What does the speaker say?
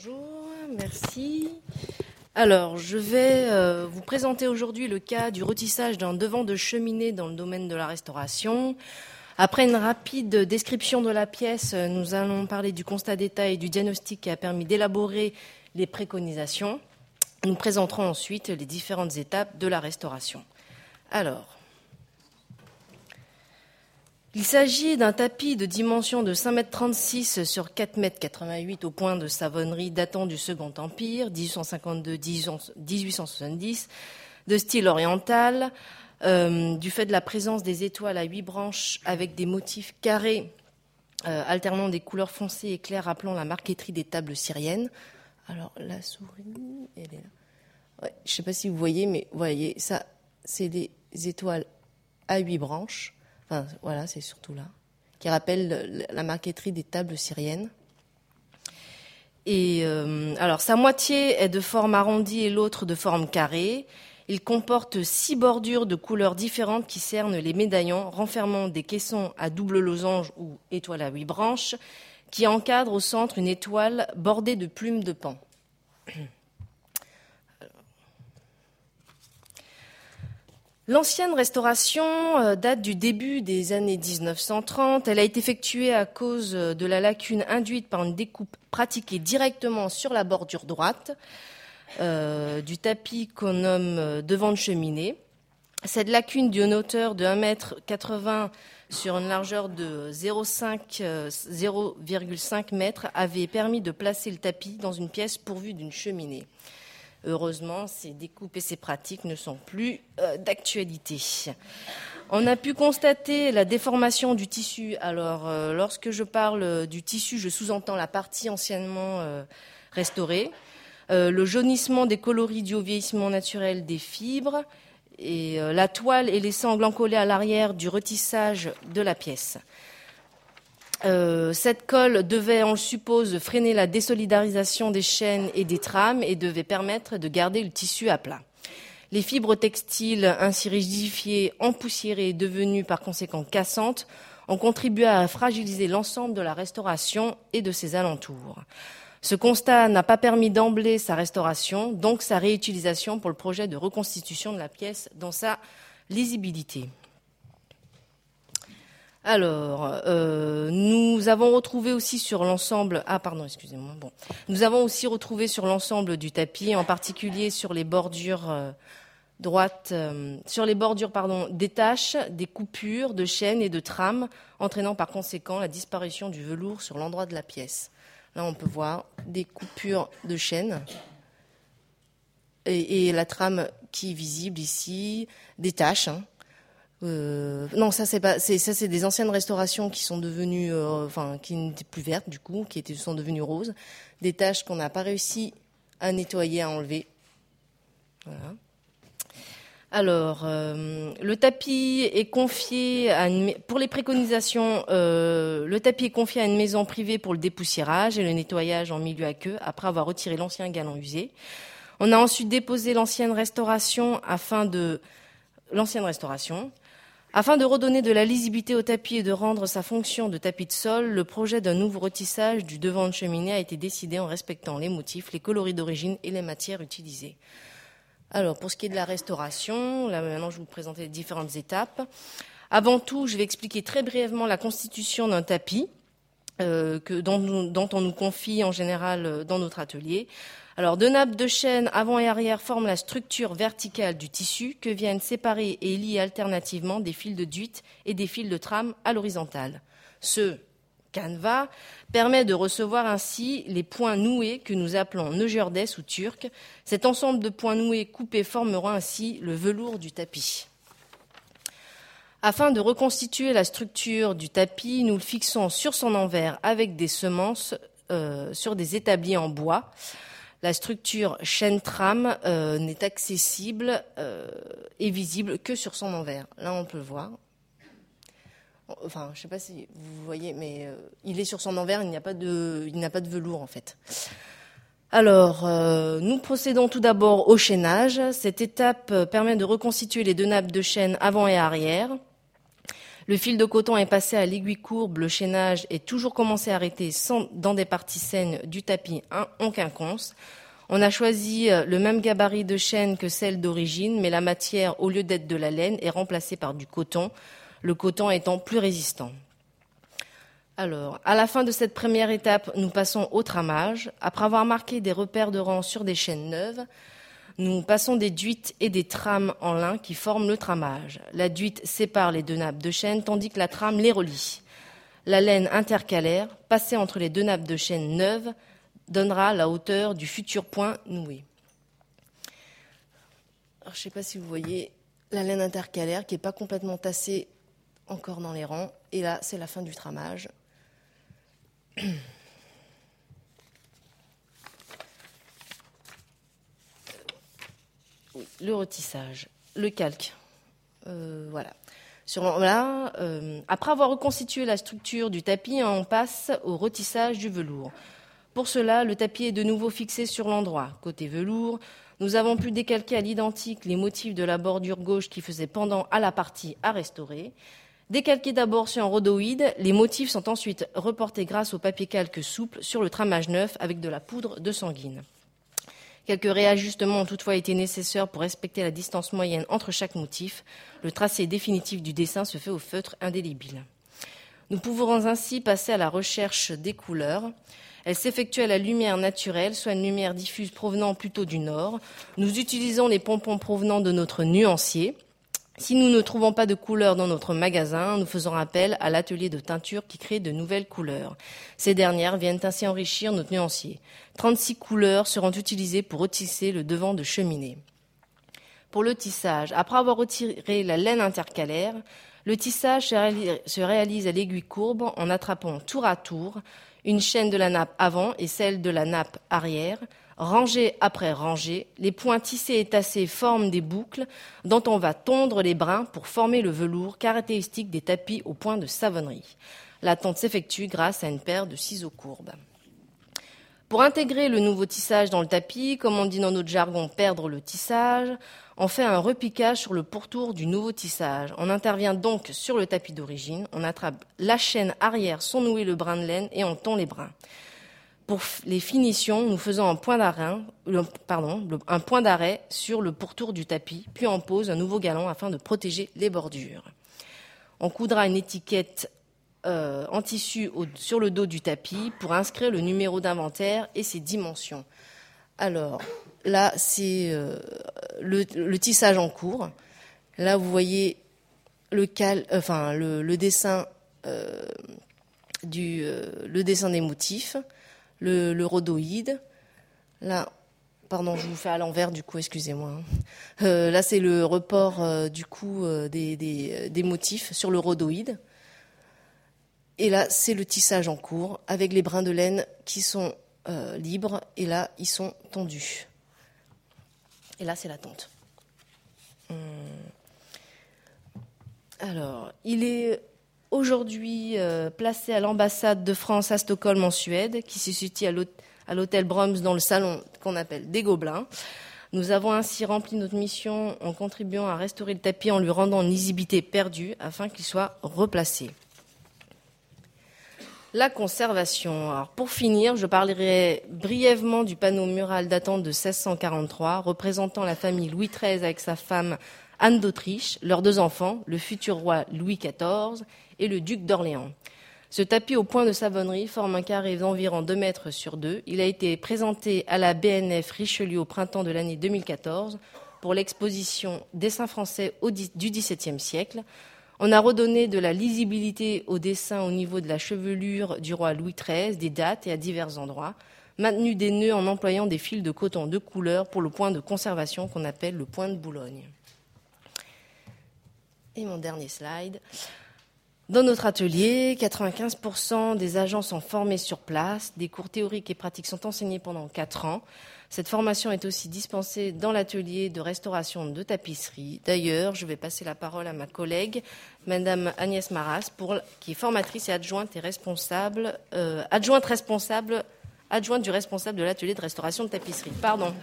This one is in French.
Bonjour, merci. Alors, je vais euh, vous présenter aujourd'hui le cas du retissage d'un devant de cheminée dans le domaine de la restauration. Après une rapide description de la pièce, nous allons parler du constat d'état et du diagnostic qui a permis d'élaborer les préconisations. Nous présenterons ensuite les différentes étapes de la restauration. Alors, il s'agit d'un tapis de dimension de 5,36 m sur 4,88 m au point de savonnerie datant du Second Empire, 1852-1870, de style oriental, euh, du fait de la présence des étoiles à huit branches avec des motifs carrés euh, alternant des couleurs foncées et claires rappelant la marqueterie des tables syriennes. Alors la souris, elle est là. je ne sais pas si vous voyez, mais vous voyez, ça, c'est des étoiles à huit branches voilà, c'est surtout là, qui rappelle la marqueterie des tables syriennes. Et euh, alors, sa moitié est de forme arrondie et l'autre de forme carrée. Il comporte six bordures de couleurs différentes qui cernent les médaillons, renfermant des caissons à double losange ou étoile à huit branches, qui encadrent au centre une étoile bordée de plumes de pan. L'ancienne restauration euh, date du début des années 1930. Elle a été effectuée à cause de la lacune induite par une découpe pratiquée directement sur la bordure droite euh, du tapis qu'on nomme euh, devant de cheminée. Cette lacune d'une hauteur de 1,80 m sur une largeur de 0,5 m avait permis de placer le tapis dans une pièce pourvue d'une cheminée. Heureusement, ces découpes et ces pratiques ne sont plus euh, d'actualité. On a pu constater la déformation du tissu. Alors, euh, lorsque je parle du tissu, je sous-entends la partie anciennement euh, restaurée, le jaunissement des coloris dû au vieillissement naturel des fibres, et la toile et les sangles encollés à l'arrière du retissage de la pièce. Euh, cette colle devait, on le suppose, freiner la désolidarisation des chaînes et des trames et devait permettre de garder le tissu à plat. Les fibres textiles ainsi rigidifiées, empoussiérées et devenues par conséquent cassantes ont contribué à fragiliser l'ensemble de la restauration et de ses alentours. Ce constat n'a pas permis d'emblée sa restauration, donc sa réutilisation pour le projet de reconstitution de la pièce dans sa lisibilité. Alors, euh, nous avons retrouvé aussi sur l'ensemble. Ah, retrouvé sur l'ensemble du tapis, en particulier sur les bordures euh, droites, euh, sur les bordures, pardon, des taches, des coupures de chaînes et de trames, entraînant par conséquent la disparition du velours sur l'endroit de la pièce. Là, on peut voir des coupures de chaînes et, la trame qui est visible ici, des taches. Hein, euh, non, ça c'est pas, ça c'est des anciennes restaurations qui sont devenues, euh, enfin qui n'étaient plus vertes du coup, qui étaient sont devenues roses, des taches qu'on n'a pas réussi à nettoyer, à enlever. Voilà. Alors, euh, le tapis est confié à une, pour les préconisations, le tapis est confié à une maison privée pour le dépoussiérage et le nettoyage en milieu aqueux après avoir retiré l'ancien galon usé. On a ensuite déposé l'ancienne restauration afin de l'ancienne restauration afin de redonner de la lisibilité au tapis et de rendre sa fonction de tapis de sol, le projet d'un nouveau retissage du devant de cheminée a été décidé en respectant les motifs, les coloris d'origine et les matières utilisées. Alors, pour ce qui est de la restauration, là maintenant je vais vous présenter les différentes étapes. Avant tout, je vais expliquer très brièvement la constitution d'un tapis. Euh, que, dont, on nous confie en général euh, dans notre atelier. Alors, deux nappes de chaîne avant et arrière forment la structure verticale du tissu que viennent séparer et lier alternativement des fils de duite et des fils de trame à l'horizontale. Ce canevas permet de recevoir ainsi les points noués que nous appelons nœud ou turc. Cet ensemble de points noués coupés formera ainsi le velours du tapis. Afin de reconstituer la structure du tapis, nous le fixons sur son envers avec des semences euh, sur des établis en bois. La structure chaîne-trame euh, n'est accessible euh, et visible que sur son envers. Là, on peut le voir. Enfin, je ne sais pas si vous voyez, mais euh, il est sur son envers, il n'y a pas de, il n'a pas de velours en fait. Alors, nous procédons tout d'abord au chaînage. Cette étape permet de reconstituer les deux nappes de chaîne avant et arrière. Le fil de coton est passé à l'aiguille courbe, le chaînage est toujours commencé à arrêter sans, dans des parties saines du tapis en quinconce. On a choisi euh, le même gabarit de chaîne que celle d'origine, mais la matière, au lieu d'être de la laine, est remplacée par du coton, le coton étant plus résistant. Alors, à la fin de cette première étape, nous passons au tramage. Après avoir marqué des repères de rang sur des chaînes neuves, nous passons des duites et des trames en lin qui forment le tramage. La duite sépare les deux nappes de chaîne tandis que la trame les relie. La laine intercalaire, passée entre les deux nappes de chaîne neuves, donnera la hauteur du futur point noué. je ne sais pas si vous voyez la laine intercalaire qui n'est pas complètement tassée encore dans les rangs. Et là, c'est la fin du tramage. le retissage, le calque. Euh, voilà. Sur, là, euh, après avoir reconstitué la structure du tapis, on passe au retissage du velours. Pour cela, le tapis est de nouveau fixé sur l'endroit. Côté velours, nous avons pu décalquer à l'identique les motifs de la bordure gauche qui faisait pendant à la partie à restaurer. Décalqués d'abord sur un rhodoïde, les motifs sont ensuite reportés grâce au papier calque souple sur le tramage neuf avec de la poudre de sanguine. Quelques réajustements ont toutefois été nécessaires pour respecter la distance moyenne entre chaque motif. Le tracé définitif du dessin se fait au feutre indélébile. Nous pouvons ainsi passer à la recherche des couleurs. Elle s'effectue à la lumière naturelle, soit une lumière diffuse provenant plutôt du nord. Nous utilisons les pompons provenant de notre nuancier. Si nous ne trouvons pas de couleurs dans notre magasin, nous faisons appel à l'atelier de teinture qui crée de nouvelles couleurs. Ces dernières viennent ainsi enrichir notre nuancier. 36 couleurs seront utilisées pour retisser le devant de cheminée. Pour le tissage, après avoir retiré la laine intercalaire, le tissage se réalise à l'aiguille courbe en attrapant tour à tour une chaîne de la nappe avant et celle de la nappe arrière. Rangée après rangée, les points tissés et tassés forment des boucles dont on va tondre les brins pour former le velours caractéristique des tapis au point de savonnerie. La tonte s'effectue grâce à une paire de ciseaux courbes. Pour intégrer le nouveau tissage dans le tapis, comme on dit dans notre jargon perdre le tissage, on fait un repiquage sur le pourtour du nouveau tissage. On intervient donc sur le tapis d'origine, on attrape la chaîne arrière sans nouer le brin de laine et on tond les brins. Pour les finitions, nous faisons un point d'arrêt, sur le pourtour du tapis, puis on pose un nouveau galon afin de protéger les bordures. On coudra une étiquette euh, en tissu sur le dos du tapis pour inscrire le numéro d'inventaire et ses dimensions. Alors, là, c'est euh, le, tissage en cours. Là, vous voyez le, euh, dessin des motifs, le, rhodoïde. Là, pardon, je vous fais à l'envers, du coup, excusez-moi. Hein. là, c'est le report, du coup, des, des, motifs sur le rhodoïde. Et là, c'est le tissage en cours avec les brins de laine qui sont euh, libres et là ils sont tendus. Et là c'est la tente. Hum. Alors, il est aujourd'hui euh, placé à l'ambassade de France à Stockholm en Suède, qui se situe à l'hôtel Broms dans le salon qu'on appelle des Gobelins. Nous avons ainsi rempli notre mission en contribuant à restaurer le tapis en lui rendant une lisibilité perdue afin qu'il soit replacé. La conservation. Alors pour finir, je parlerai brièvement du panneau mural datant de 1643, représentant la famille Louis XIII avec sa femme Anne d'Autriche, leurs deux enfants, le futur roi Louis XIV et le duc d'Orléans. Ce tapis au point de savonnerie forme un carré d'environ 2 mètres sur 2. Il a été présenté à la BNF Richelieu au printemps de l'année 2014 pour l'exposition Dessins français du XVIIe siècle. On a redonné de la lisibilité au dessin au niveau de la chevelure du roi Louis XIII, des dates et à divers endroits, maintenu des nœuds en employant des fils de coton de couleur pour le point de conservation qu'on appelle le point de Boulogne. Et mon dernier slide. Dans notre atelier, 95% des agents sont formés sur place. Des cours théoriques et pratiques sont enseignés pendant 4 ans. Cette formation est aussi dispensée dans l'atelier de restauration de tapisserie. D'ailleurs, je vais passer la parole à ma collègue, Madame Agnès Maras, qui est formatrice et adjointe et responsable, euh, adjointe responsable, adjointe du responsable de l'atelier de restauration de tapisserie. Pardon.